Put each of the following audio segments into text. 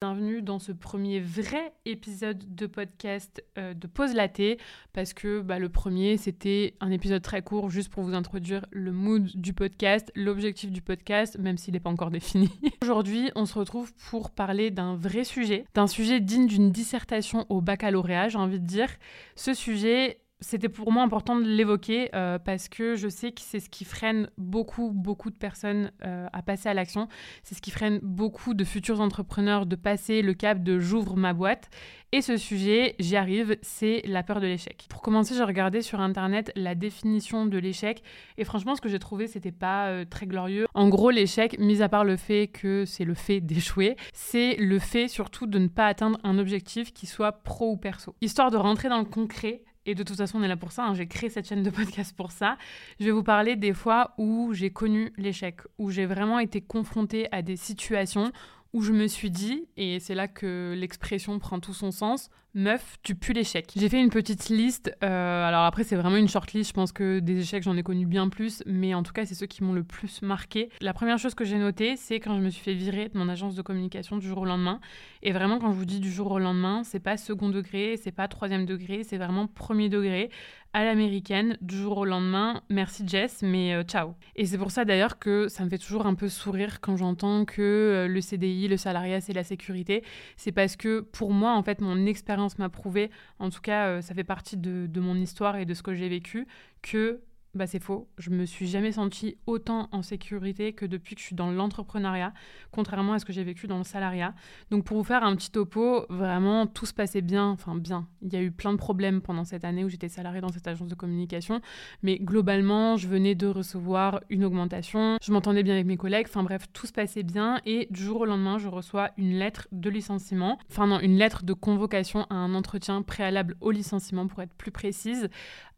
Bienvenue dans ce premier vrai épisode de podcast euh, de Pause Laté parce que bah, le premier c'était un épisode très court juste pour vous introduire le mood du podcast, l'objectif du podcast même s'il n'est pas encore défini. Aujourd'hui on se retrouve pour parler d'un vrai sujet, d'un sujet digne d'une dissertation au baccalauréat j'ai envie de dire. Ce sujet c'était pour moi important de l'évoquer euh, parce que je sais que c'est ce qui freine beaucoup, beaucoup de personnes euh, à passer à l'action. C'est ce qui freine beaucoup de futurs entrepreneurs de passer le cap de j'ouvre ma boîte. Et ce sujet, j'y arrive, c'est la peur de l'échec. Pour commencer, j'ai regardé sur internet la définition de l'échec et franchement, ce que j'ai trouvé, c'était pas euh, très glorieux. En gros, l'échec, mis à part le fait que c'est le fait d'échouer, c'est le fait surtout de ne pas atteindre un objectif qui soit pro ou perso. Histoire de rentrer dans le concret, et de toute façon, on est là pour ça. Hein. J'ai créé cette chaîne de podcast pour ça. Je vais vous parler des fois où j'ai connu l'échec, où j'ai vraiment été confrontée à des situations où je me suis dit, et c'est là que l'expression prend tout son sens, meuf, tu pues l'échec. J'ai fait une petite liste, euh, alors après c'est vraiment une short list, je pense que des échecs j'en ai connu bien plus, mais en tout cas c'est ceux qui m'ont le plus marqué. La première chose que j'ai notée, c'est quand je me suis fait virer de mon agence de communication du jour au lendemain. Et vraiment quand je vous dis du jour au lendemain, c'est pas second degré, c'est pas troisième degré, c'est vraiment premier degré à l'américaine du jour au lendemain. Merci Jess, mais euh, ciao. Et c'est pour ça d'ailleurs que ça me fait toujours un peu sourire quand j'entends que euh, le CDI, le salariat, c'est la sécurité. C'est parce que pour moi, en fait, mon expérience m'a prouvé, en tout cas, euh, ça fait partie de, de mon histoire et de ce que j'ai vécu, que bah, c'est faux. Je me suis jamais sentie autant en sécurité que depuis que je suis dans l'entrepreneuriat, contrairement à ce que j'ai vécu dans le salariat. Donc pour vous faire un petit topo, vraiment tout se passait bien, enfin bien. Il y a eu plein de problèmes pendant cette année où j'étais salariée dans cette agence de communication, mais globalement, je venais de recevoir une augmentation, je m'entendais bien avec mes collègues, enfin bref, tout se passait bien et du jour au lendemain, je reçois une lettre de licenciement, enfin non, une lettre de convocation à un entretien préalable au licenciement pour être plus précise,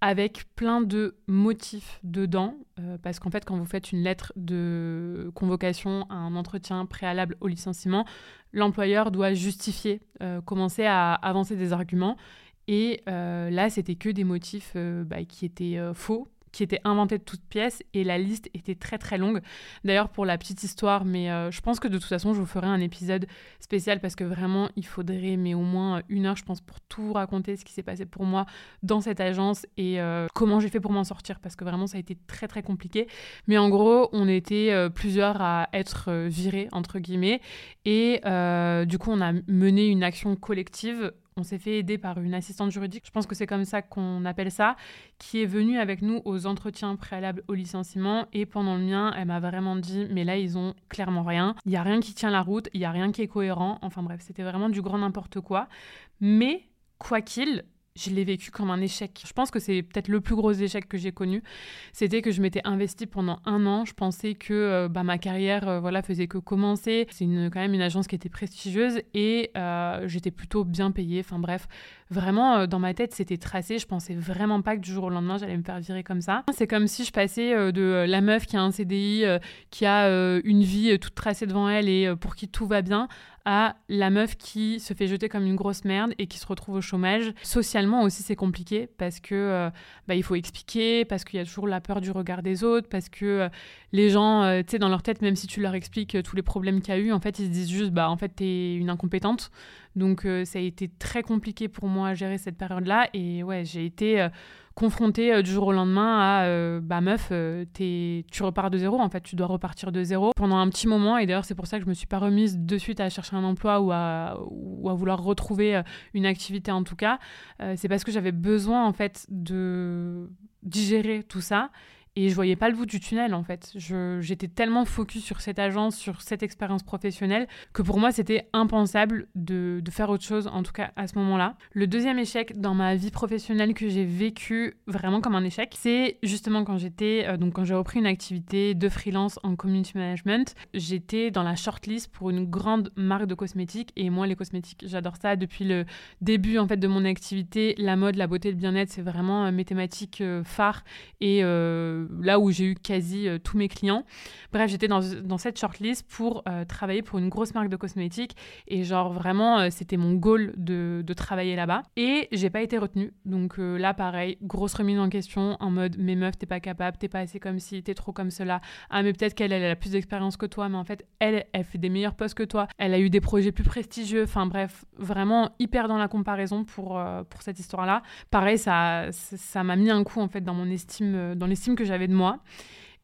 avec plein de motifs dedans, euh, parce qu'en fait, quand vous faites une lettre de convocation à un entretien préalable au licenciement, l'employeur doit justifier, euh, commencer à avancer des arguments. Et euh, là, c'était que des motifs bah, qui étaient faux, qui était inventé de toutes pièces et la liste était très très longue. D'ailleurs pour la petite histoire, mais euh, je pense que de toute façon je vous ferai un épisode spécial parce que vraiment il faudrait mais au moins une heure je pense pour tout raconter ce qui s'est passé pour moi dans cette agence et euh, comment j'ai fait pour m'en sortir parce que vraiment ça a été très très compliqué. Mais en gros on était euh, plusieurs à être virés entre guillemets et du coup on a mené une action collective on s'est fait aider par une assistante juridique, je pense que c'est comme ça qu'on appelle ça, qui est venue avec nous aux entretiens préalables au licenciement. Et pendant le mien, elle m'a vraiment dit, mais là, ils ont clairement rien. Il n'y a rien qui tient la route, il n'y a rien qui est cohérent. Enfin bref, c'était vraiment du grand n'importe quoi. Mais quoi qu'il, je l'ai vécu comme un échec. Je pense que c'est peut-être le plus gros échec que j'ai connu. C'était que je m'étais investie pendant un an. Je pensais que euh, bah, ma carrière euh, voilà, faisait que commencer. C'est quand même une agence qui était prestigieuse et euh, j'étais plutôt bien payée. Enfin bref, vraiment, dans ma tête, c'était tracé. Je pensais vraiment pas que du jour au lendemain, j'allais me faire virer comme ça. C'est comme si je passais de la meuf qui a un CDI, qui a une vie toute tracée devant elle et pour qui tout va bien, à la meuf qui se fait jeter comme une grosse merde et qui se retrouve au chômage. Socialement aussi, c'est compliqué parce que euh, bah, il faut expliquer, parce qu'il y a toujours la peur du regard des autres, parce que euh, les gens, euh, tu sais, dans leur tête, même si tu leur expliques tous les problèmes qu'il y a eu, en fait, ils se disent juste, bah, en fait, t'es une incompétente. Donc, ça a été très compliqué pour moi à gérer cette période-là. Et ouais, j'ai été confronté euh, du jour au lendemain à euh, bah meuf, euh, tu repars de zéro, en fait, tu dois repartir de zéro pendant un petit moment. Et d'ailleurs, c'est pour ça que je me suis pas remise de suite à chercher un emploi ou à, ou à vouloir retrouver une activité en tout cas. c'est parce que j'avais besoin en fait de digérer tout ça et je voyais pas le bout du tunnel en fait. J'étais tellement focus sur cette agence, sur cette expérience professionnelle, que pour moi c'était impensable de, de, faire autre chose, en tout cas à ce moment-là. Le deuxième échec dans ma vie professionnelle que j'ai vécu vraiment comme un échec, c'est justement quand j'étais, euh, donc quand j'ai repris une activité de freelance en community management, j'étais dans la shortlist pour une grande marque de cosmétiques et moi les cosmétiques j'adore ça depuis le début en fait de mon activité, la mode, la beauté, le bien-être c'est vraiment euh, mes thématiques euh, phares et là où j'ai eu quasi tous mes clients. Bref, j'étais dans, dans, cette shortlist pour travailler pour une grosse marque de cosmétiques et genre vraiment c'était mon goal de, de travailler là-bas et j'ai pas été retenue. Donc là pareil, grosse remise en question en mode mais meuf t'es pas capable, t'es pas assez comme si, t'es trop comme cela. Ah mais peut-être qu'elle elle a plus d'expérience que toi, mais en fait elle elle fait des meilleurs postes que toi. Elle a eu des projets plus prestigieux. Enfin bref, vraiment hyper dans la comparaison pour, euh, pour cette histoire-là. Pareil, ça ça m'a mis un coup en fait dans mon estime, euh, dans l'estime que j'avais de moi.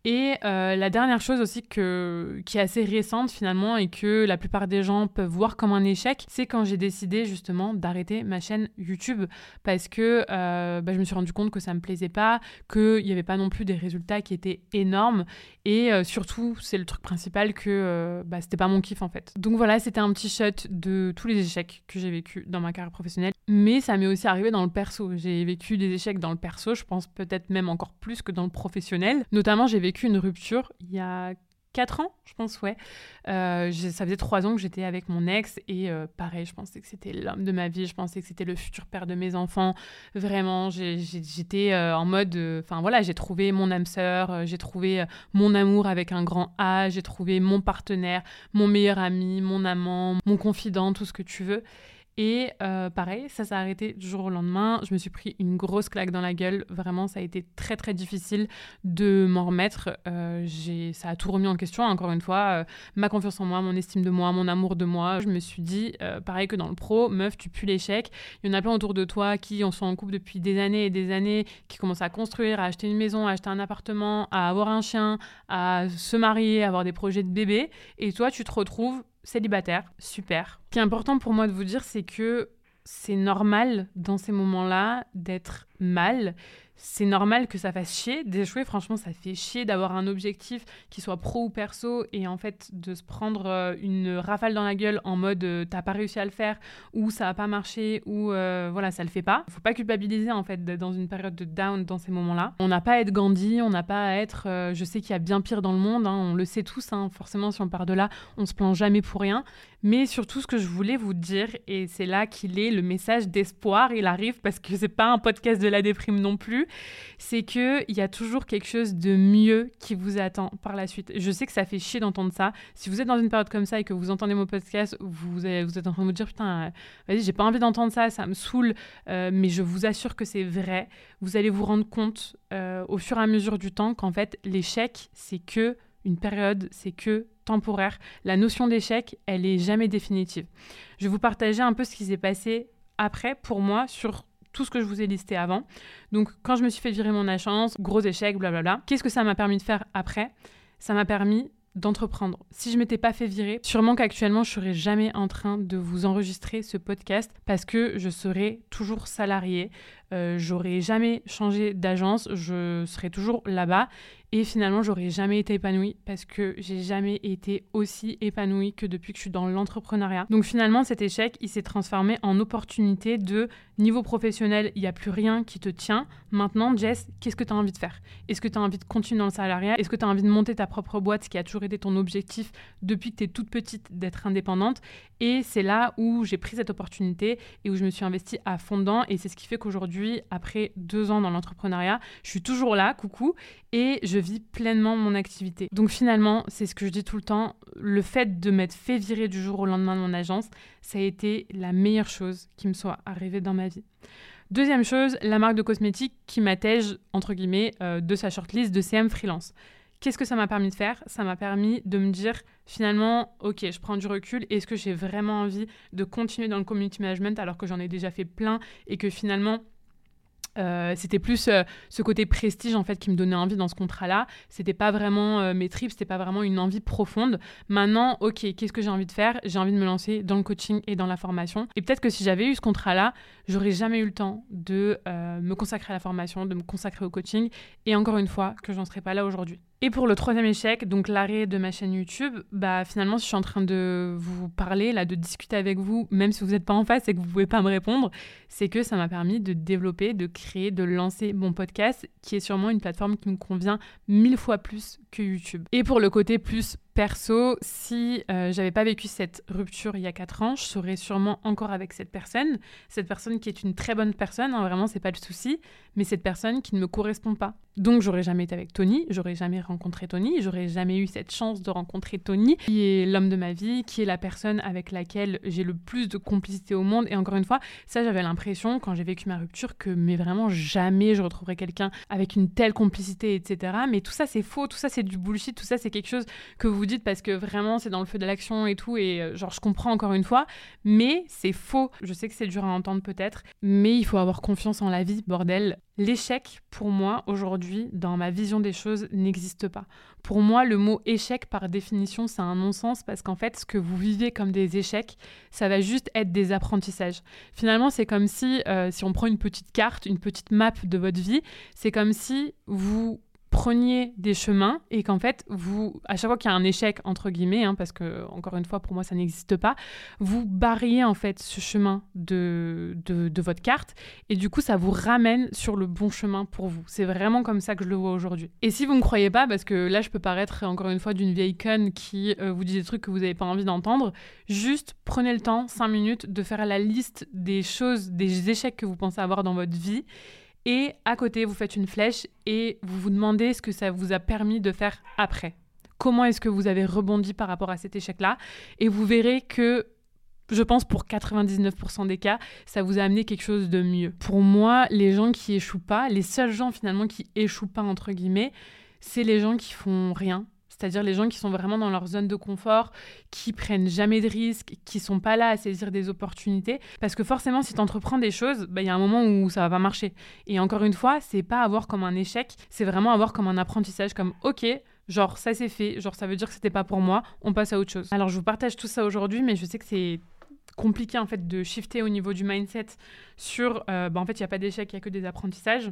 Et euh, la dernière chose aussi que, qui est assez récente finalement et que la plupart des gens peuvent voir comme un échec, c'est quand j'ai décidé justement d'arrêter ma chaîne YouTube parce que euh, bah, je me suis rendu compte que ça me plaisait pas, qu'il n'y avait pas non plus des résultats qui étaient énormes et euh, surtout c'est le truc principal que bah, c'était pas mon kiff en fait. Donc voilà, c'était un petit shot de tous les échecs que j'ai vécu dans ma carrière professionnelle, mais ça m'est aussi arrivé dans le perso. J'ai vécu des échecs dans le perso, je pense peut-être même encore plus que dans le professionnel. Notamment j'ai vécu une rupture il y a 4 ans, je pense, ouais. Euh, ça faisait 3 ans que j'étais avec mon ex et euh, pareil, je pensais que c'était l'homme de ma vie, je pensais que c'était le futur père de mes enfants. Vraiment, j'étais euh, en mode, enfin voilà, j'ai trouvé mon âme sœur, j'ai trouvé mon amour avec un grand A, j'ai trouvé mon partenaire, mon meilleur ami, mon amant, mon confident, tout ce que tu veux. Et euh, pareil, ça s'est arrêté du jour au lendemain. Je me suis pris une grosse claque dans la gueule. Vraiment, ça a été très très difficile de m'en remettre. Euh, ça a tout remis en question, encore une fois. Euh, ma confiance en moi, mon estime de moi, mon amour de moi. Je me suis dit, pareil que dans le pro, meuf, tu pues l'échec. Il y en a plein autour de toi qui en sont en couple depuis des années et des années, qui commencent à construire, à acheter une maison, à acheter un appartement, à avoir un chien, à se marier, à avoir des projets de bébé. Et toi, tu te retrouves célibataire, super. Ce qui est important pour moi de vous dire, c'est que c'est normal dans ces moments-là d'être mal c'est normal que ça fasse chier d'échouer. Franchement, ça fait chier d'avoir un objectif qui soit pro ou perso et en fait de se prendre euh, une rafale dans la gueule en mode euh, t'as pas réussi à le faire ou ça a pas marché ou euh, voilà, ça le fait pas. Faut pas culpabiliser en fait dans une période de down dans ces moments-là. On n'a pas à être Gandhi, on n'a pas à être. je sais qu'il y a bien pire dans le monde, hein, on le sait tous. Hein, forcément, si on part de là, on se plaint jamais pour rien. Mais surtout, ce que je voulais vous dire, et c'est là qu'il est le message d'espoir, il arrive parce que c'est pas un podcast de la déprime non plus, c'est qu'il y a toujours quelque chose de mieux qui vous attend par la suite. Je sais que ça fait chier d'entendre ça. Si vous êtes dans une période comme ça et que vous entendez mon podcast, vous, vous êtes en train de vous dire putain, euh, vas-y, j'ai pas envie d'entendre ça, ça me saoule, euh, mais je vous assure que c'est vrai. Vous allez vous rendre compte euh, au fur et à mesure du temps qu'en fait, l'échec, c'est que une période, c'est que temporaire. La notion d'échec, elle est jamais définitive. Je vais vous partager un peu ce qui s'est passé après pour moi sur tout ce que je vous ai listé avant. Donc quand je me suis fait virer mon agence, gros échec, blablabla. Qu'est-ce que ça m'a permis de faire après? Ça m'a permis d'entreprendre. Si je m'étais pas fait virer, sûrement qu'actuellement je serais jamais en train de vous enregistrer ce podcast parce que je serais toujours salarié, euh, j'aurais jamais changé d'agence, je serais toujours là-bas et finalement, j'aurais jamais été épanouie parce que j'ai jamais été aussi épanouie que depuis que je suis dans l'entrepreneuriat. Donc finalement, cet échec, il s'est transformé en opportunité de niveau professionnel, il n'y a plus rien qui te tient. Maintenant, Jess, qu'est-ce que tu as envie de faire? Est-ce que tu as envie de continuer dans le salariat? Est-ce que tu as envie de monter ta propre boîte, ce qui a toujours été ton objectif depuis que tu es toute petite d'être indépendante? Et c'est là où j'ai pris cette opportunité et où je me suis investie à fond dedans. Et c'est ce qui fait qu'aujourd'hui, après deux ans dans l'entrepreneuriat, je suis toujours là, coucou, et je vis pleinement mon activité. Donc finalement, c'est ce que je dis tout le temps, le fait de m'être fait virer du jour au lendemain de mon agence, ça a été la meilleure chose qui me soit arrivée dans ma vie. Deuxième chose, la marque de cosmétiques qui m'attège, entre guillemets, euh, de sa shortlist de CM freelance. Qu'est-ce que ça m'a permis de faire? Ça m'a permis de me dire finalement, ok, je prends du recul, est-ce que j'ai vraiment envie de continuer dans le community management alors que j'en ai déjà fait plein et que finalement, euh, c'était plus euh, ce côté prestige en fait qui me donnait envie dans ce contrat-là. C'était pas vraiment euh, mes tripes, c'était pas vraiment une envie profonde. Maintenant, ok, qu'est-ce que j'ai envie de faire? J'ai envie de me lancer dans le coaching et dans la formation. Et peut-être que si j'avais eu ce contrat-là, j'aurais jamais eu le temps de me consacrer à la formation, de me consacrer au coaching. Et encore une fois, que j'en serais pas là aujourd'hui. Et pour le troisième échec, donc l'arrêt de ma chaîne YouTube, bah finalement, si je suis en train de vous parler, là, de discuter avec vous, même si vous n'êtes pas en face et que vous pouvez pas me répondre, c'est que ça m'a permis de développer, de créer, de lancer mon podcast, qui est sûrement une plateforme qui me convient mille fois plus que YouTube. Et pour le côté plus Perso, si euh, j'avais pas vécu cette rupture il y a 4 ans, je serais sûrement encore avec cette personne. Cette personne qui est une très bonne personne, hein, vraiment, c'est pas le souci, mais cette personne qui ne me correspond pas. Donc, j'aurais jamais été avec Tony, j'aurais jamais rencontré Tony, j'aurais jamais eu cette chance de rencontrer Tony, qui est l'homme de ma vie, qui est la personne avec laquelle j'ai le plus de complicité au monde. Et encore une fois, ça, j'avais l'impression, quand j'ai vécu ma rupture, que mais vraiment jamais je retrouverais quelqu'un avec une telle complicité, etc. Mais tout ça, c'est faux, tout ça, c'est du bullshit, tout ça, c'est quelque chose que vous dites parce que vraiment c'est dans le feu de l'action et tout et euh, genre je comprends encore une fois mais c'est faux je sais que c'est dur à entendre peut-être mais il faut avoir confiance en la vie bordel l'échec pour moi aujourd'hui dans ma vision des choses n'existe pas. Pour moi le mot échec par définition c'est un non-sens parce qu'en fait ce que vous vivez comme des échecs ça va juste être des apprentissages. Finalement c'est comme si euh, si on prend une petite carte une petite map de votre vie c'est comme si vous preniez des chemins et qu'en fait, vous, à chaque fois qu'il y a un échec, entre guillemets, hein, parce que, encore une fois, pour moi, ça n'existe pas, vous barriez en fait ce chemin de, de, votre carte et du coup, ça vous ramène sur le bon chemin pour vous. C'est vraiment comme ça que je le vois aujourd'hui. Et si vous ne me croyez pas, parce que là, je peux paraître encore une fois d'une vieille conne qui euh, vous dit des trucs que vous n'avez pas envie d'entendre, juste prenez le temps, 5 minutes, de faire la liste des choses, des échecs que vous pensez avoir dans votre vie et à côté, vous faites une flèche et vous vous demandez ce que ça vous a permis de faire après. Comment est-ce que vous avez rebondi par rapport à cet échec-là? Et vous verrez que je pense pour 99% des cas, ça vous a amené quelque chose de mieux. Pour moi, les gens qui échouent pas, les seuls gens finalement qui échouent pas, entre guillemets, c'est les gens qui font rien, c'est-à-dire les gens qui sont vraiment dans leur zone de confort, qui prennent jamais de risques, qui sont pas là à saisir des opportunités. Parce que forcément, si tu entreprends des choses, bah, il y a un moment où ça va pas marcher. Et encore une fois, c'est pas avoir comme un échec, c'est vraiment avoir comme un apprentissage, comme ok, genre ça c'est fait, genre ça veut dire que c'était pas pour moi, on passe à autre chose. Alors je vous partage tout ça aujourd'hui, mais je sais que c'est compliqué en fait de shifter au niveau du mindset sur euh, bah, en fait il n'y a pas d'échec, il n'y a que des apprentissages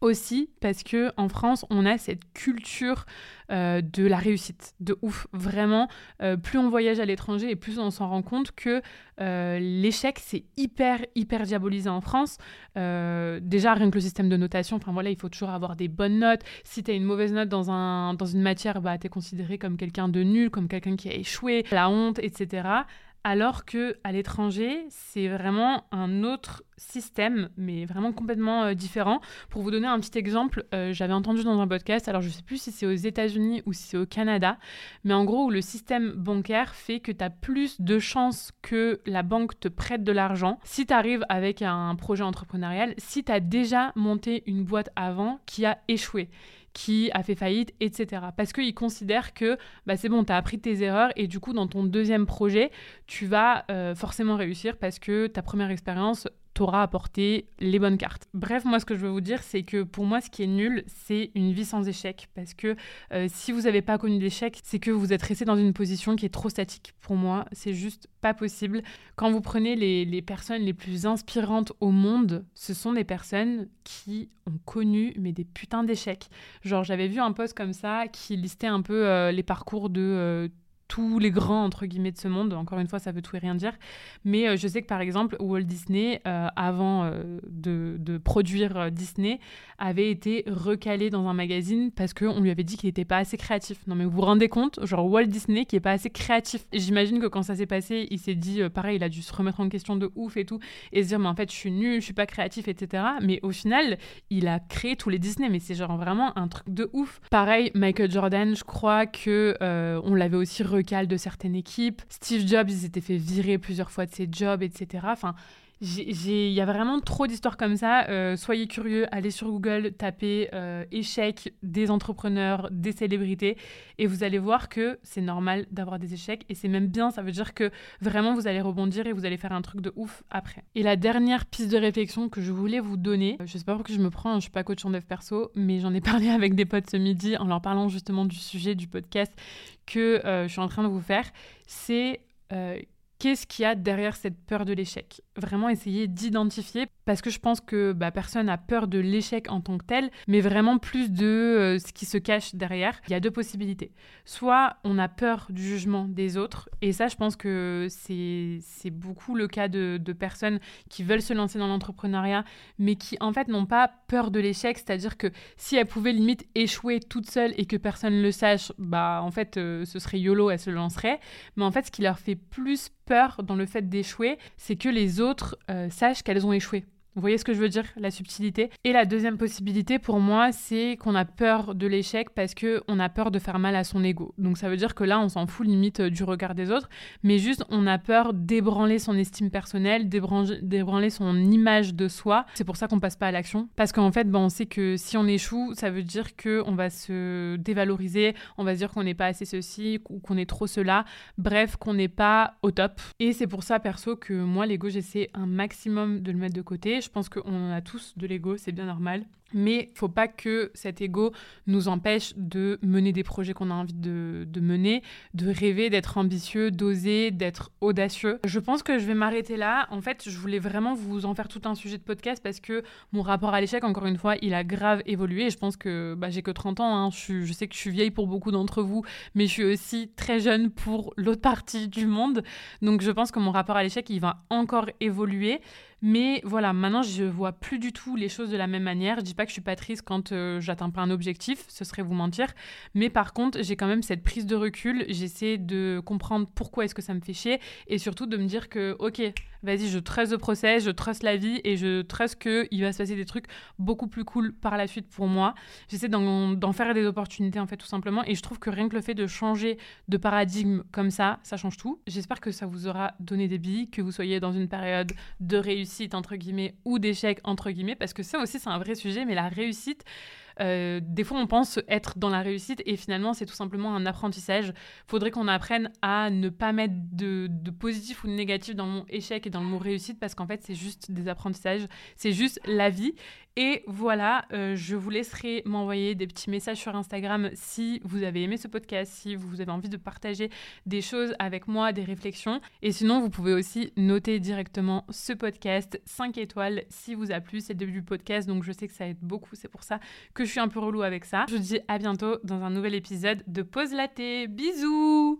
aussi parce que en France on a cette culture euh, de la réussite de ouf. Vraiment euh, plus on voyage à l'étranger et plus on s'en rend compte que euh, l'échec c'est hyper hyper diabolisé en France. Déjà rien que le système de notation enfin voilà il faut toujours avoir des bonnes notes. Si tu as une mauvaise note dans, un, dans une matière bah, es considéré comme quelqu'un de nul comme quelqu'un qui a échoué. La honte etc alors que à l'étranger, c'est vraiment un autre système, mais vraiment complètement euh, différent. Pour vous donner un petit exemple, euh, j'avais entendu dans un podcast, alors je ne sais plus si c'est aux États-Unis ou si c'est au Canada, mais en gros, le système bancaire fait que tu as plus de chances que la banque te prête de l'argent si tu arrives avec un projet entrepreneurial, si tu as déjà monté une boîte avant qui a échoué qui a fait faillite, etc. Parce qu'ils considèrent que bah, c'est bon, tu as appris tes erreurs et du coup, dans ton deuxième projet, tu vas euh, forcément réussir parce que ta première expérience t'aura apporté les bonnes cartes. Bref, moi ce que je veux vous dire, c'est que pour moi ce qui est nul, c'est une vie sans échec. Parce que euh, si vous n'avez pas connu d'échec, c'est que vous êtes resté dans une position qui est trop statique. Pour moi, c'est juste pas possible. Quand vous prenez les, les, personnes les plus inspirantes au monde, ce sont des personnes qui ont connu mais des putains d'échecs. Genre j'avais vu un post comme ça qui listait un peu euh, les parcours de... Euh, tous les grands entre guillemets de ce monde. Encore une fois, ça veut tout et rien dire. Mais euh, je sais que par exemple, Walt Disney, euh, avant euh, de, produire Disney, avait été recalé dans un magazine parce qu'on lui avait dit qu'il n'était pas assez créatif. Non mais vous vous rendez compte, genre Walt Disney qui est pas assez créatif. J'imagine que quand ça s'est passé, il s'est dit, pareil, il a dû se remettre en question de ouf et tout, et se dire, mais en fait, je suis nul, je suis pas créatif, etc. Mais au final, il a créé tous les Disney, mais c'est genre vraiment un truc de ouf. Pareil, Michael Jordan, je crois que on l'avait aussi recalé de certaines équipes. Steve Jobs, il s'était fait virer plusieurs fois de ses jobs, etc. Enfin, il y a vraiment trop d'histoires comme ça. Euh, soyez curieux, allez sur Google, tapez euh, échecs des entrepreneurs, des célébrités, et vous allez voir que c'est normal d'avoir des échecs, et c'est même bien, ça veut dire que vraiment vous allez rebondir et vous allez faire un truc de ouf après. Et la dernière piste de réflexion que je voulais vous donner, je sais pas pourquoi je me prends, hein, je suis pas coach en dev perso, mais j'en ai parlé avec des potes ce midi en leur parlant justement du sujet du podcast que euh, je suis en train de vous faire, c'est qu'est-ce qu'il y a derrière cette peur de l'échec? Vraiment essayer d'identifier, parce que je pense que bah, personne n'a peur de l'échec en tant que tel, mais vraiment plus de euh, ce qui se cache derrière. Il y a deux possibilités. Soit on a peur du jugement des autres, et ça je pense que c'est beaucoup le cas de, personnes qui veulent se lancer dans l'entrepreneuriat, mais qui en fait n'ont pas peur de l'échec, c'est-à-dire que si elles pouvaient limite échouer toutes seules et que personne ne le sache, bah en fait euh, ce serait YOLO, elles se lanceraient. Mais en fait ce qui leur fait plus peur dans le fait d'échouer, c'est que les autres euh, sachent qu'elles ont échoué. Vous voyez ce que je veux dire, la subtilité Et la deuxième possibilité pour moi, c'est qu'on a peur de l'échec parce que on a peur de faire mal à son ego. Donc ça veut dire que là, on s'en fout limite euh, du regard des autres, mais juste on a peur d'ébranler son estime personnelle, d'ébranler son image de soi. C'est pour ça qu'on passe pas à l'action parce qu'en fait, ben, on sait que si on échoue, ça veut dire que on va se dévaloriser, on va se dire qu'on n'est pas assez ceci ou qu'on est trop cela. Bref, qu'on n'est pas au top. Et c'est pour ça perso que moi l'ego, j'essaie un maximum de le mettre de côté je pense qu'on a tous de l'ego, c'est bien normal. Mais faut pas que cet ego nous empêche de mener des projets qu'on a envie de, mener, de rêver, d'être ambitieux, d'oser, d'être audacieux. Je pense que je vais m'arrêter là. En fait, je voulais vraiment vous en faire tout un sujet de podcast parce que mon rapport à l'échec, encore une fois, il a grave évolué. Je pense que bah, j'ai que 30 ans. Hein. Je, je sais que je suis vieille pour beaucoup d'entre vous, mais je suis aussi très jeune pour l'autre partie du monde. Donc je pense que mon rapport à l'échec, il va encore évoluer. Mais voilà, maintenant, je vois plus du tout les choses de la même manière. Je dis pas que je suis pas triste quand euh, j'atteins pas un objectif, ce serait vous mentir. Mais par contre, j'ai quand même cette prise de recul. J'essaie de comprendre pourquoi est-ce que ça me fait chier et surtout de me dire que, ok, vas-y, je trust le process, je trust la vie et je trust qu'il va se passer des trucs beaucoup plus cool par la suite pour moi. J'essaie d'en faire des opportunités, en fait, tout simplement. Et je trouve que rien que le fait de changer de paradigme comme ça, ça change tout. J'espère que ça vous aura donné des billes, que vous soyez dans une période de réussite entre guillemets ou d'échec entre guillemets parce que ça aussi c'est un vrai sujet mais la réussite euh, des fois, on pense être dans la réussite et finalement, c'est tout simplement un apprentissage. Faudrait qu'on apprenne à ne pas mettre de, de, positif ou de négatif dans le mot échec et dans le mot réussite parce qu'en fait, c'est juste des apprentissages, c'est juste la vie. Et voilà, euh, je vous laisserai m'envoyer des petits messages sur Instagram si vous avez aimé ce podcast, si vous avez envie de partager des choses avec moi, des réflexions. Et sinon, vous pouvez aussi noter directement ce podcast 5 étoiles si vous a plu. C'est le début du podcast, donc je sais que ça aide beaucoup. C'est pour ça que je suis un peu relou avec ça. Je vous dis à bientôt dans un nouvel épisode de Pause Laté. Bisous